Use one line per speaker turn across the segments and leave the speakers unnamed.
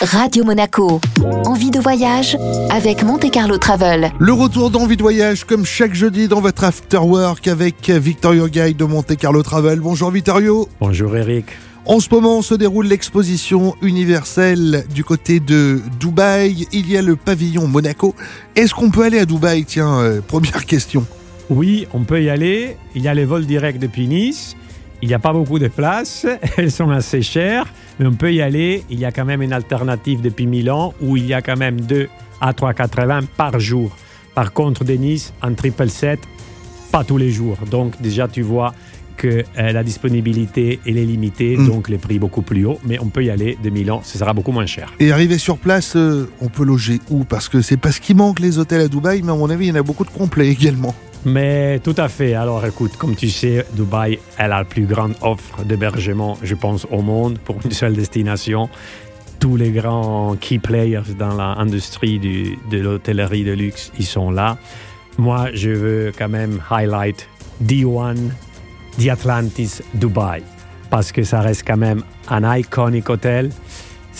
Radio Monaco. Envie de voyage avec Monte Carlo Travel.
Le retour d'Envie de voyage comme chaque jeudi dans votre after work avec Victorio Guide de Monte Carlo Travel. Bonjour Victorio.
Bonjour Eric.
En ce moment se déroule l'exposition universelle du côté de Dubaï. Il y a le pavillon Monaco. Est-ce qu'on peut aller à Dubaï? Tiens, euh, première question.
Oui, on peut y aller. Il y a les vols directs depuis Nice. Il n'y a pas beaucoup de places, elles sont assez chères, mais on peut y aller. Il y a quand même une alternative depuis Milan où il y a quand même 2 à 3,80 par jour. Par contre, de Nice, en triple 7, pas tous les jours. Donc déjà, tu vois que euh, la disponibilité elle est limitée,
Mm.
donc les prix beaucoup plus hauts, mais on peut y aller de Milan, ce sera beaucoup moins cher.
Et arrivé sur place, euh, on peut loger où? Parce que c'est pas ce qui manque les hôtels à Dubaï, mais à mon avis, il y en a beaucoup de complets également.
Mais tout à fait. Alors écoute, comme tu sais, Dubaï, elle a la plus grande offre d'hébergement, je pense, au monde pour une seule destination. Tous les grands key players dans l'industrie du- de l'hôtellerie de luxe, ils sont là. Moi, je veux quand même highlight D1, The Atlantis Dubaï, parce que ça reste quand même un iconic hôtel.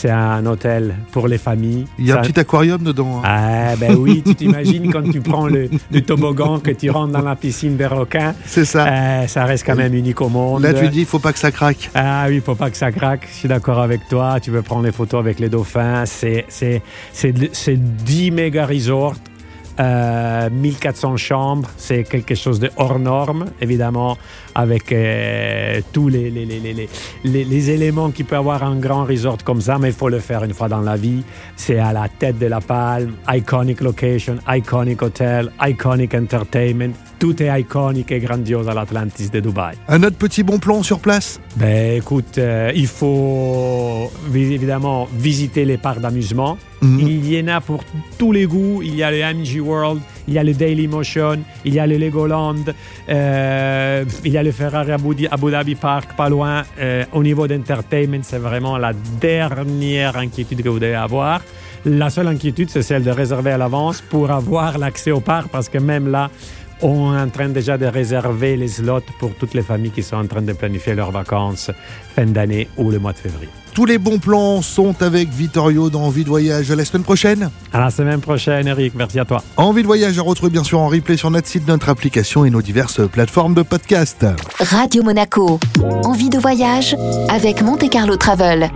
C'est un hôtel pour les familles.
Il y a un petit aquarium dedans. hein.
ah ben oui, tu t'imagines quand tu prends le, le toboggan, que tu rentres dans la piscine des requins,
C'est ça.
euh, ça reste quand même unique au monde.
Là, tu dis, il faut pas que ça craque.
Ah oui, faut pas que ça craque. Je suis d'accord avec toi. Tu veux prendre les photos avec les dauphins. C'est 10 méga resorts. Euh, 1400 chambres, c'est quelque chose de hors norme, évidemment, avec euh, tous les- les éléments qu'il peut avoir un grand resort comme ça, mais il faut le faire une fois dans la vie. C'est à la tête de la palme, iconic location, iconic hotel, iconic entertainment. Tout est iconique et grandiose à l'Atlantis de Dubaï.
Un autre petit bon plan sur place?
Ben écoute, euh, il faut vi- évidemment visiter les parcs d'amusement.
Mhm.
Il y en a pour tous les goûts. Il y a le MG World, il y a le Daily Motion, il y a le Legoland, euh, il y a le Ferrari Abu Dhabi Park pas loin. Euh, au niveau d'entertainment, c'est vraiment la dernière inquiétude que vous devez avoir. La seule inquiétude, c'est celle de réserver à l'avance pour avoir l'accès au parc parce que même là, on est en train déjà de réserver les slots pour toutes les familles qui sont en train de planifier leurs vacances fin d'année ou le mois de février.
Tous les bons plans sont avec Vittorio dans Envie de voyage la semaine prochaine.
À la semaine prochaine, Eric. Merci à toi.
Envie de voyage à retrouver bien sûr en replay sur notre site, notre application et nos diverses plateformes de podcast.
Radio Monaco. Envie de voyage avec Monte Carlo Travel.